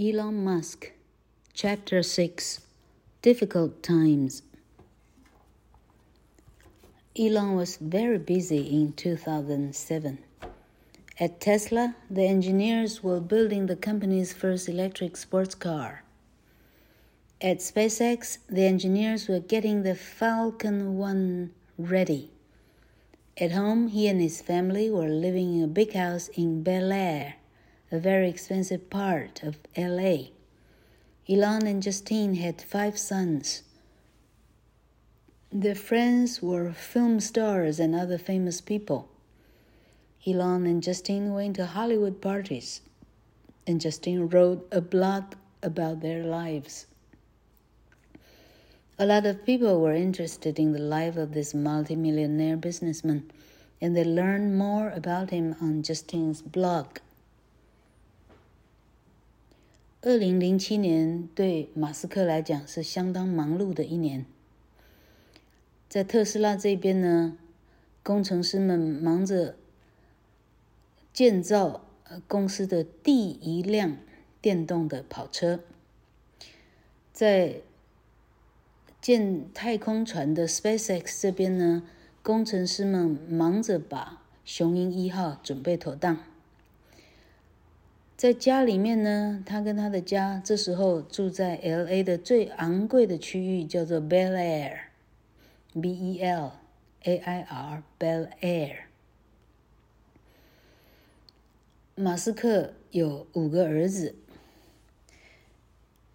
Elon Musk, Chapter 6 Difficult Times. Elon was very busy in 2007. At Tesla, the engineers were building the company's first electric sports car. At SpaceX, the engineers were getting the Falcon 1 ready. At home, he and his family were living in a big house in Bel Air a very expensive part of LA. Elon and Justine had five sons. Their friends were film stars and other famous people. Elon and Justine went to Hollywood parties, and Justine wrote a blog about their lives. A lot of people were interested in the life of this multimillionaire businessman, and they learned more about him on Justine's blog. 二零零七年对马斯克来讲是相当忙碌的一年。在特斯拉这边呢，工程师们忙着建造公司的第一辆电动的跑车。在建太空船的 SpaceX 这边呢，工程师们忙着把雄鹰一号准备妥当。在家里面呢，他跟他的家这时候住在 L A 的最昂贵的区域，叫做 Bel Air，B E L A I R，Bel Air。马斯克有五个儿子，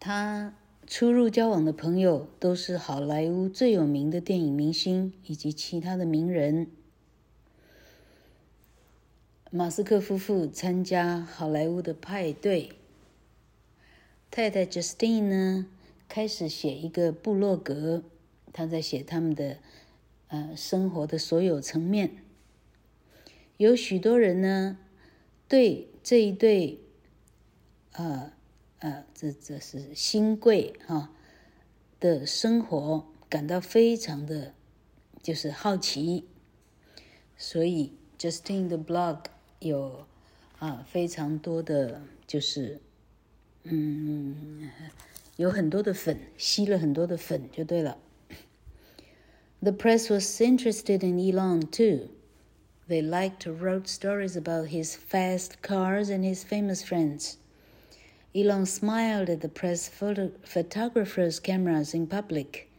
他出入交往的朋友都是好莱坞最有名的电影明星以及其他的名人。马斯克夫妇参加好莱坞的派对。太太 Justine 呢，开始写一个部落格，他在写他们的呃生活的所有层面。有许多人呢，对这一对，呃呃，这这是新贵哈的生活感到非常的，就是好奇。所以 Justine 的 blog。有啊，非常多的，就是嗯，有很多的粉，吸了很多的粉就对了。The press was interested in Elon too. They liked to write stories about his fast cars and his famous friends. Elon smiled at the press photo- photographers' cameras in public,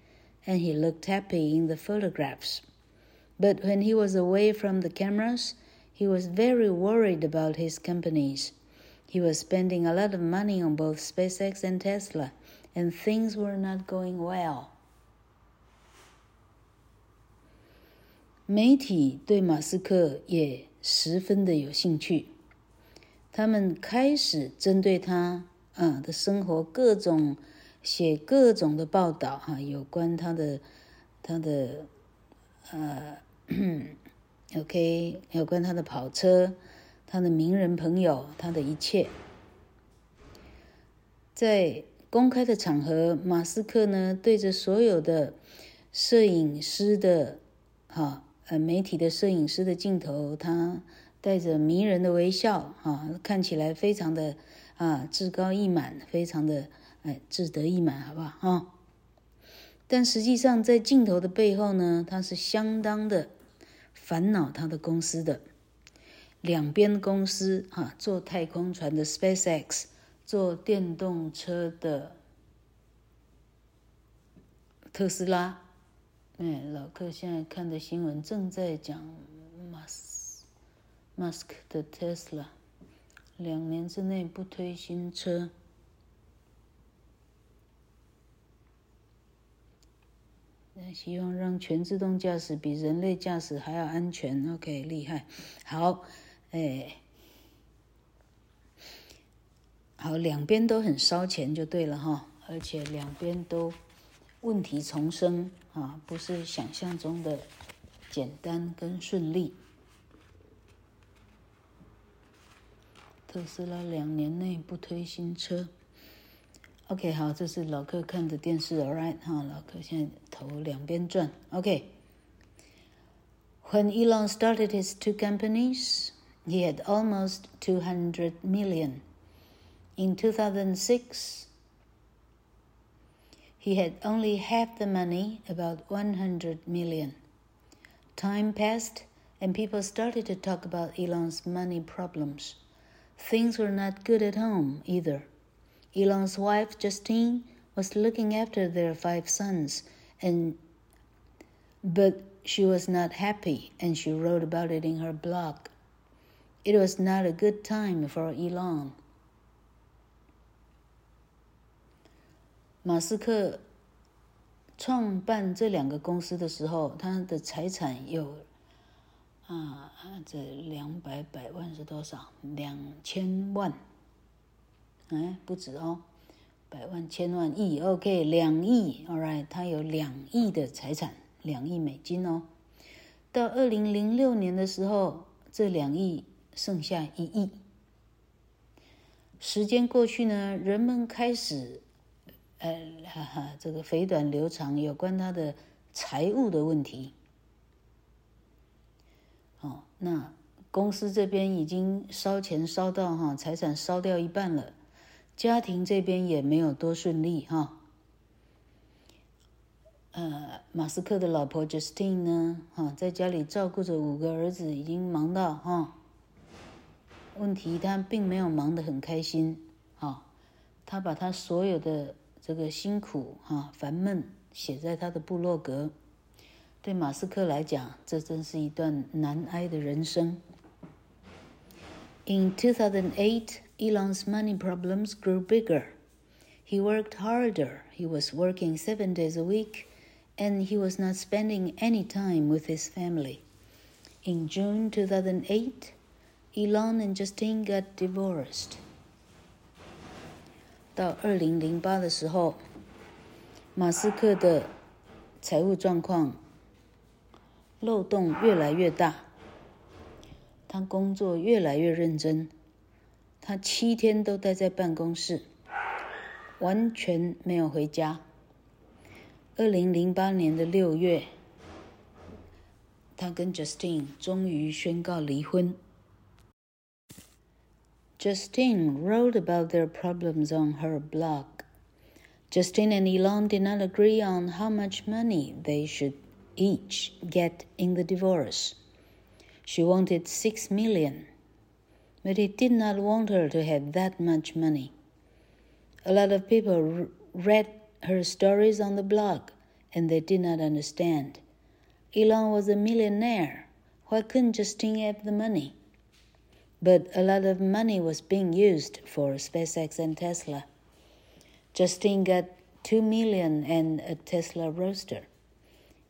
and he looked happy in the photographs. But when he was away from the cameras, he was very worried about his companies. He was spending a lot of money on both SpaceX and Tesla, and things were not going well. 媒体对马斯克也十分的有兴趣，他们开始针对他啊的生活各种写各种的报道哈、啊，有关他的他的呃 OK，有关他的跑车、他的名人朋友、他的一切，在公开的场合，马斯克呢对着所有的摄影师的哈呃媒体的摄影师的镜头，他带着迷人的微笑哈，看起来非常的啊志高意满，非常的哎志得意满，好不好哈？但实际上在镜头的背后呢，他是相当的。烦恼他的公司的两边公司哈，做太空船的 SpaceX，做电动车的特斯拉。哎，老客现在看的新闻正在讲 Musk Musk 的 Tesla，两年之内不推新车。那希望让全自动驾驶比人类驾驶还要安全。OK，厉害。好，哎，好，两边都很烧钱就对了哈，而且两边都问题丛生啊，不是想象中的简单跟顺利。特斯拉两年内不推新车。OK，好，这是老客看的电视，All right，哈，老客现在头两边转。OK。When Elon started his two companies, he had almost 200 million. In 2006, he had only half the money, about 100 million. Time passed, and people started to talk about Elon's money problems. Things were not good at home either. Elon's wife, Justine, was looking after their five sons, and but she was not happy, and she wrote about it in her blog. It was not a good time for Elon. 马斯克创办这两个公司的时候，他的财产有啊，这两百百万是多少？两千万？ 哎，不止哦，百万、千万、亿，OK，两亿，All right，他有两亿的财产，两亿美金哦。到二零零六年的时候，这两亿剩下一亿。时间过去呢，人们开始。呃，哈哈，这个肥短流长有关他的财务的问题。哦，那公司这边已经烧钱烧到哈，财产烧掉一半了，家庭这边也没有多顺利哈。呃，马斯克的老婆 Justine 呢，哈，在家里照顾着五个儿子，已经忙到哈。问题他并没有忙得很开心，哈，他把他所有的。这个辛苦哈烦闷写在他的部落格，对马斯克来讲，这真是一段难挨的人生。In 2008, Elon's money problems grew bigger. He worked harder. He was working seven days a week, and he was not spending any time with his family. In June 2008, Elon and Justine got divorced. 到二零零八的时候，马斯克的财务状况漏洞越来越大，他工作越来越认真， 他七天都待在办公室，完全没有回家。二零零八年的六月，他跟 Justine 终于宣告离婚。Justine wrote about their problems on her blog. Justine and Elon did not agree on how much money they should each get in the divorce. She wanted six million, but he did not want her to have that much money. A lot of people read her stories on the blog and they did not understand. Elon was a millionaire. Why couldn't Justine have the money? but a lot of money was being used for SpaceX and Tesla. Justine got two million and a Tesla Roadster.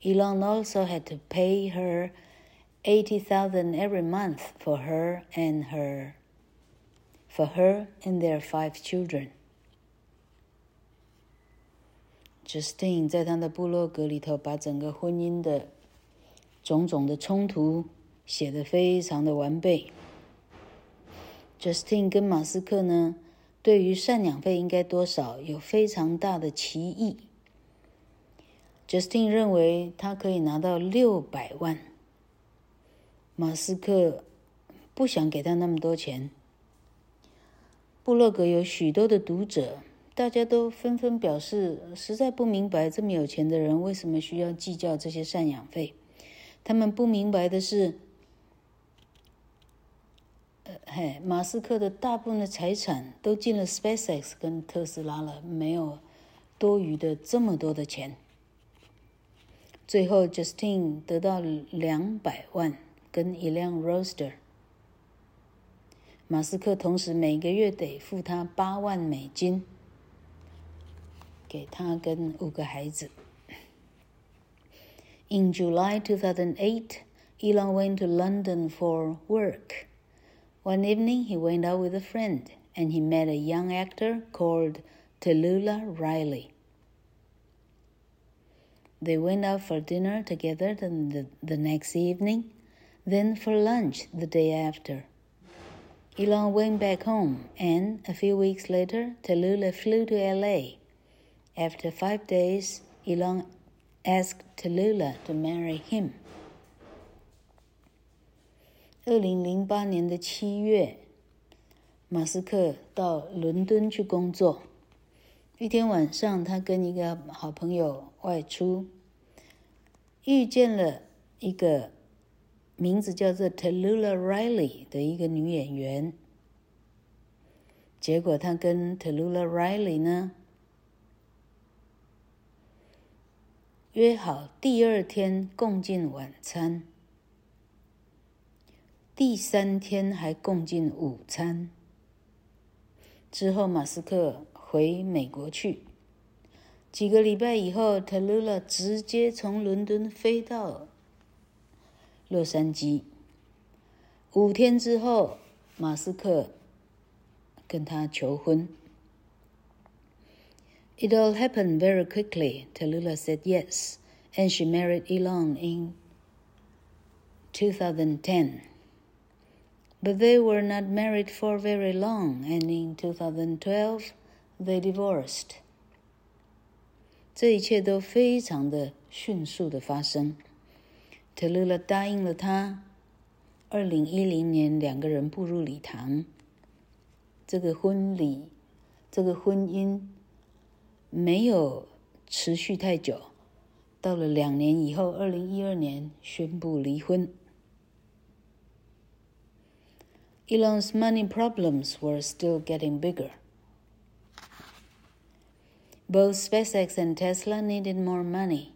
Elon also had to pay her eighty thousand every month for her and her for her and their five children. Justin 在他的部落格里头，把整个婚姻的种种的冲突写得非常的完备。Justin 跟马斯克呢，对于赡养费应该多少有非常大的歧义。Justin 认为他可以拿到六百万，马斯克不想给他那么多钱。布洛格有许多的读者，大家都纷纷表示，实在不明白这么有钱的人为什么需要计较这些赡养费。他们不明白的是。呃，嘿，马斯克的大部分的财产都进了 SpaceX 跟特斯拉了，没有多余的这么多的钱。最后，Justin 得到两百万跟一辆 Roadster。马斯克同时每个月得付他八万美金，给他跟五个孩子。In July 2008, Elon went to London for work. One evening, he went out with a friend and he met a young actor called Tallulah Riley. They went out for dinner together the, the next evening, then for lunch the day after. Elon went back home, and a few weeks later, Tallulah flew to LA. After five days, Elon asked Tallulah to marry him. 二零零八年的七月， 马斯克到伦敦去工作。一天晚上，他跟一个好朋友外出，遇见了一个 名字叫做 Tallulah Riley 的一个女演员。结果，她跟 Tallulah Riley 呢约好第二天共进晚餐，第三天还共进午餐。之后，马斯克。回美国去。几个礼拜以后，特鲁拉直接从伦敦飞到 洛杉矶。五天之后，马斯克跟他求婚。It all happened very quickly. Tallulah said yes, and she married Elon in 2010. But they were not married for very long, and in 2012, They divorced。这一切都非常的迅速的发生。 特鲁拉答应了他。二零一零年，两个人步入礼堂。这个婚礼，这个婚姻没有持续太久。到了两年以后，二零一二年宣布离婚。Elon's money problems were still getting bigger. Both SpaceX and Tesla needed more money.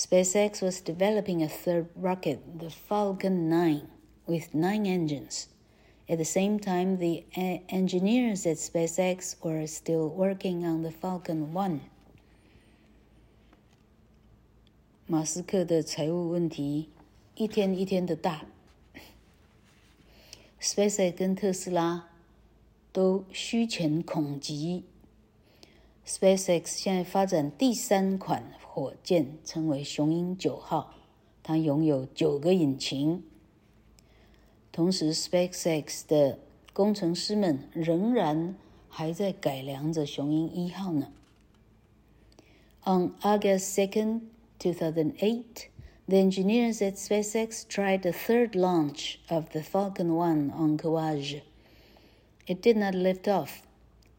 SpaceX was developing a third rocket, the Falcon 9, with nine engines. At the same time, the engineers at SpaceX were still working on the Falcon 1. 马斯克的财务问题一天一天的大，SpaceX 跟特斯拉都虚钱恐急 SpaceX 现在发展第三款 火箭称为“雄鹰九号”，它拥有九个引擎。同时，SpaceX 的工程师们仍然还在改良着“雄鹰一号”呢。On August 2nd, 2008, the engineers at SpaceX tried the third launch of the Falcon 1 on Kwajalein. It did not lift off.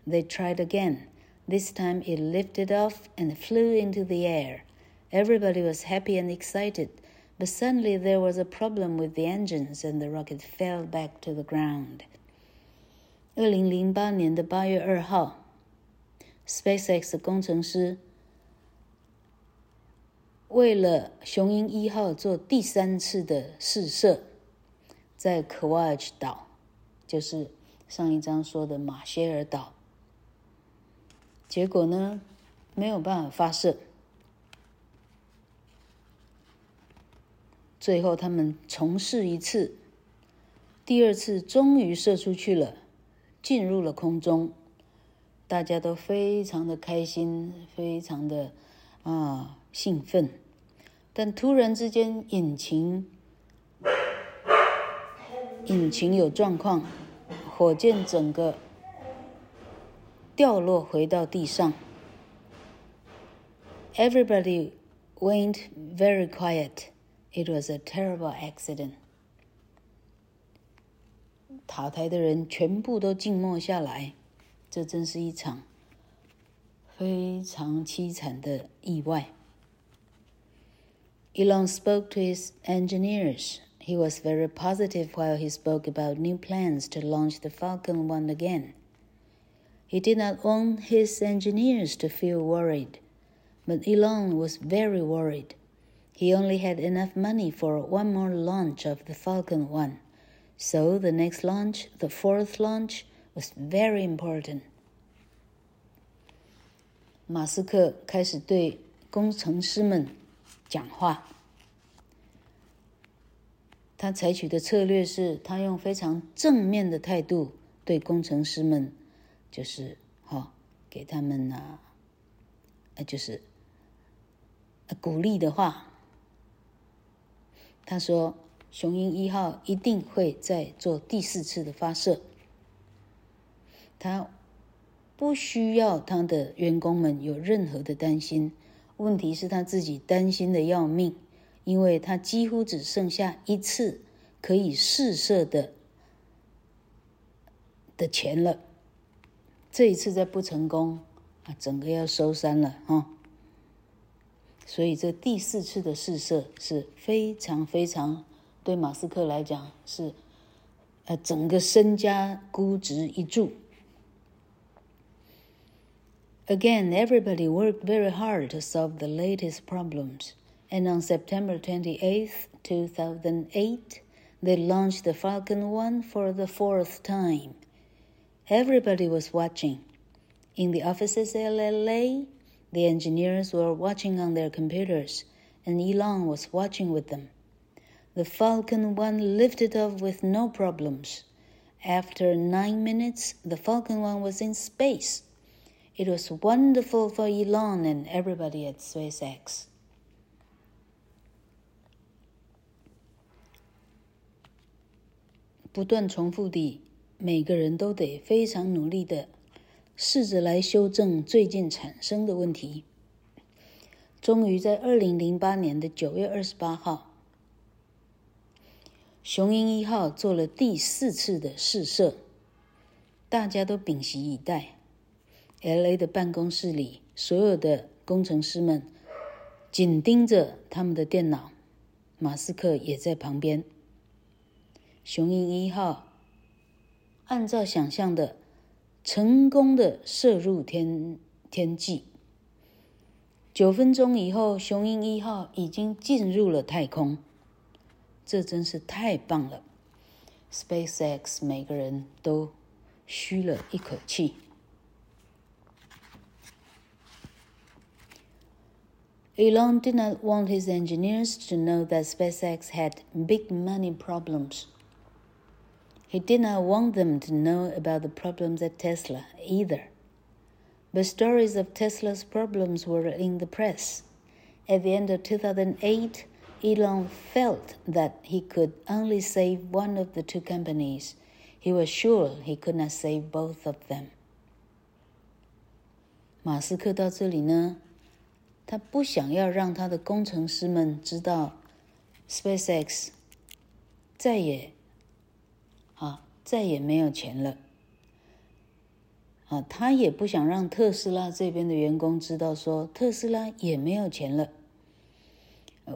They tried again. This time it lifted off and flew into the air. Everybody was happy and excited, but suddenly there was a problem with the engines and the rocket fell back to the ground. 二零零八年的八月二号，SpaceX 工程师为了雄鹰一号做第三次的试射，在 Kawaj 岛，就是上一章说的马歇尔岛。 结果呢，没有办法发射。最后他们重试一次，第二次终于射出去了，进入了空中，大家都非常的开心，非常的啊兴奋。但突然之间，引擎引擎有状况，火箭整个。掉落回到地上。Everybody went very quiet. It was a terrible accident. 塔台的人全部都静默下来，这真是一场非常凄惨的意外。Elon spoke to his engineers. He was very positive while he spoke about new plans to launch the Falcon 1 again. He did not want his engineers to feel worried, but Elon was very worried. He only had enough money for one more launch of the Falcon 1, so the next launch, the fourth launch, was very important. 马斯克开始对工程师们讲话。他采取的策略是他用非常正面的态度对工程师们 就是哈，给他们呢，呃，就是鼓励的话。他说：“雄鹰一号一定会再做第四次的发射。他不需要他的员工们有任何的担心。问题是他自己担心的要命，因为他几乎只剩下一次可以试射的。”的钱了。这一次再不成功啊，整个要收山了哈。所以这第四次的试射是非常非常对马斯克来讲是，呃，整个身家估值一注。Again, everybody worked very hard to solve the latest problems, and on September 28th, 2008, they launched the Falcon 1 for the fourth time. Everybody was watching. In the offices at LA, the engineers were watching on their computers, and Elon was watching with them. The Falcon 1 lifted off with no problems. After nine minutes, the Falcon 1 was in space. It was wonderful for Elon and everybody at SpaceX. 每个人都得非常努力的试着来修正最近产生的问题。终于在二零零八年的九月二十八号，雄鹰一号做了第四次的试射，大家都屏息以待。L.A. 的办公室里，所有的工程师们紧盯着他们的电脑，马斯克也在旁边。雄鹰一号按照想象的。成功的射入天天际。九分钟以后，雄鹰一号已经进入了太空，这真是太棒了！SpaceX 每个人都吁了一口气。Elon did not want his engineers to know that SpaceX had big money problems. He did not want them to know about the problems at Tesla either. But stories of Tesla's problems were in the press. At the end of 2008, Elon felt that he could only save one of the two companies. He was sure he could not save both of them. 马斯克到这里呢，他不想要让他的工程师们知道，SpaceX 再也 啊，再也没有钱了。啊，他也不想让特斯拉这边的员工知道，说特斯拉也没有钱了。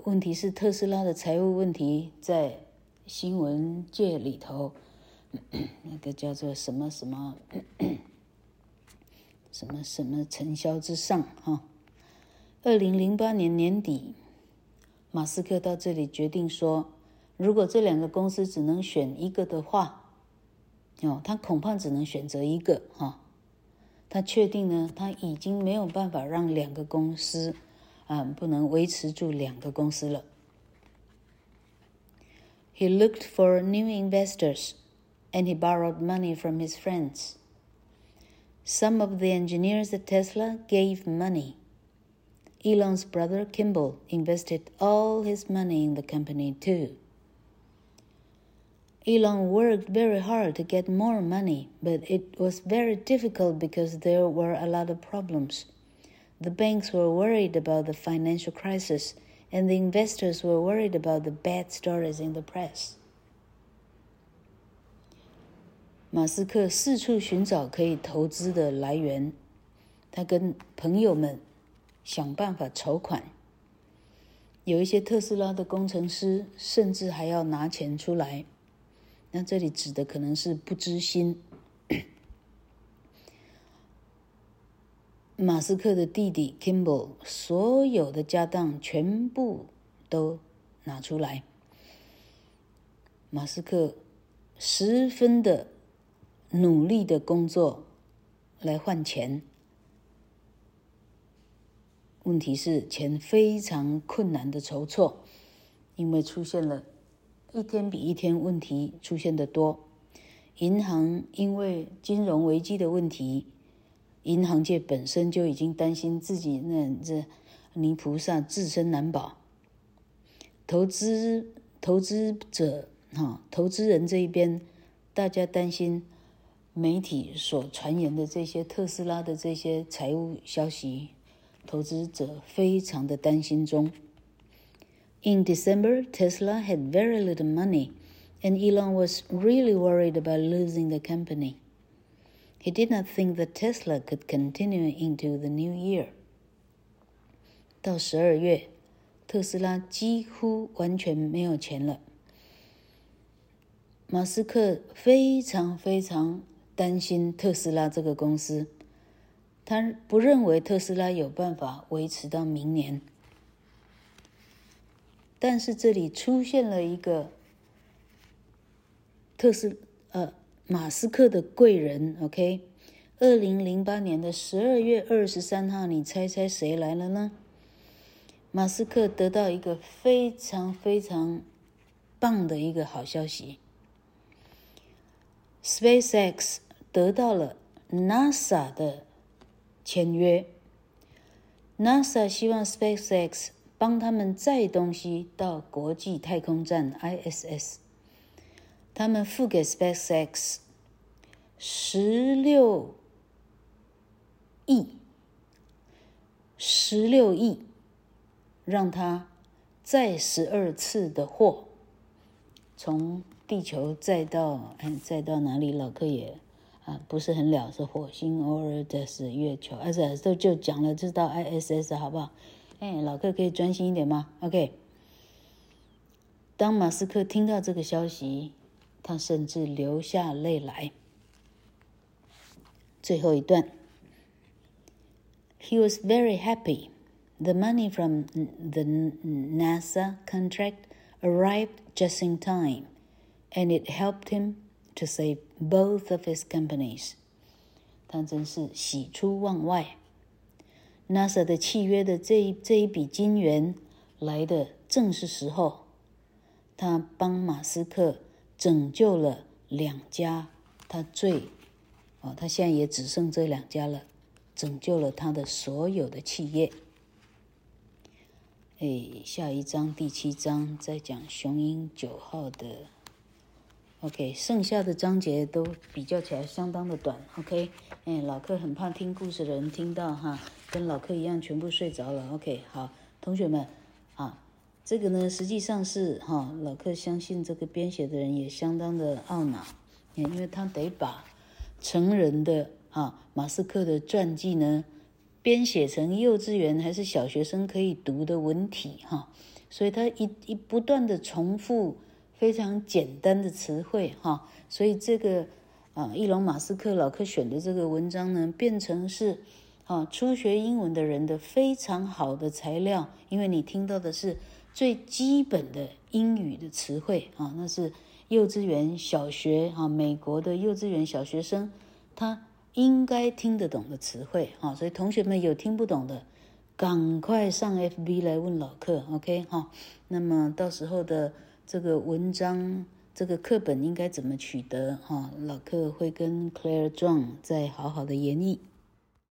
问题是特斯拉的财务问题在新闻界里头，那个叫做什么什么什么什么尘嚣之上哈。二零零八年年底，马斯克到这里决定说。如果这两个公司只能选一个的话，哦，他恐怕只能选择一个哈。他确定呢，他已经没有办法让两个公司啊，不能维持住两个公司了。He looked for new investors, and he borrowed money from his friends. Some of the engineers at Tesla gave money. Elon's brother Kimball invested all his money in the company too. Elon worked very hard to get more money, but it was very difficult because there were a lot of problems. The banks were worried about the financial crisis, and the investors were worried about the bad stories in the press. 马斯克四处寻找可以投资的来源，他跟朋友们想办法筹款。有一些特斯拉的工程师甚至还要拿钱出来。 那这里指的可能是不知心。马斯克的弟弟 Kimball 所有的家当全部都拿出来，马斯克十分的努力的工作来换钱。问题是钱非常困难的筹措，因为出现了。一天比一天问题出现的多，银行因为金融危机的问题，银行界本身就已经担心自己那这泥菩萨自身难保。投资投资者哈，投资人这一边，大家担心媒体所传言的这些特斯拉的这些财务消息，投资者非常的担心中。In December, Tesla had very little money, and Elon was really worried about losing the company. He did not think that Tesla could continue into the new year. 到十二月，特斯拉几乎完全没有钱了。马斯克非常非常担心特斯拉这个公司，他不认为特斯拉有办法维持到明年。 但是这里出现了一个特斯呃马斯克的贵人，OK？二零零八年的十二月二十三号，你猜猜谁来了呢？马斯克得到一个非常非常棒的一个好消息，SpaceX 得到了 NASA 的签约，NASA 希望 SpaceX。帮他们载东西到国际太空站 ISS，他们付给 SpaceX 十六亿，十六亿，让他载十二次的货，从地球载到嗯载到哪里？老柯也啊不是很了，是火星，偶尔的是月球，而且都就讲了，知道 ISS 好不好？哎，老客可以专心一点吗？OK。当马斯克听到这个消息，他甚至流下泪来。最后一段，He was very happy. The money from the NASA contract arrived just in time, and it helped him to save both of his companies. 他真是喜出望外。 NASA 的契约的这一这一笔金元来的正是时候，他帮马斯克拯救了两家，他最哦，他现在也只剩这两家了，拯救了他的所有的企业。哎，下一章第七章再讲雄鹰九号的。OK，剩下的章节都比较起来相当的短。OK，哎，老客很怕听故事的人听到哈。跟老客一样，全部睡着了。OK，好，同学们，啊，这个呢，实际上是哈，老客相信这个编写的人也相当的懊恼，因为他得把成人的啊马斯克的传记呢编写成幼稚园还是小学生可以读的文体哈，所以他一一不断的重复非常简单的词汇哈，所以这个啊，伊隆马斯克老客选的这个文章呢，变成是。啊，初学英文的人的非常好的材料，因为你听到的是最基本的英语的词汇啊，那是幼稚园、小学啊，美国的幼稚园小学生他应该听得懂的词汇啊，所以同学们有听不懂的，赶快上 FB 来问老客，OK 哈，那么到时候的这个文章、这个课本应该怎么取得哈，老客会跟 Claire John 再好好的研议。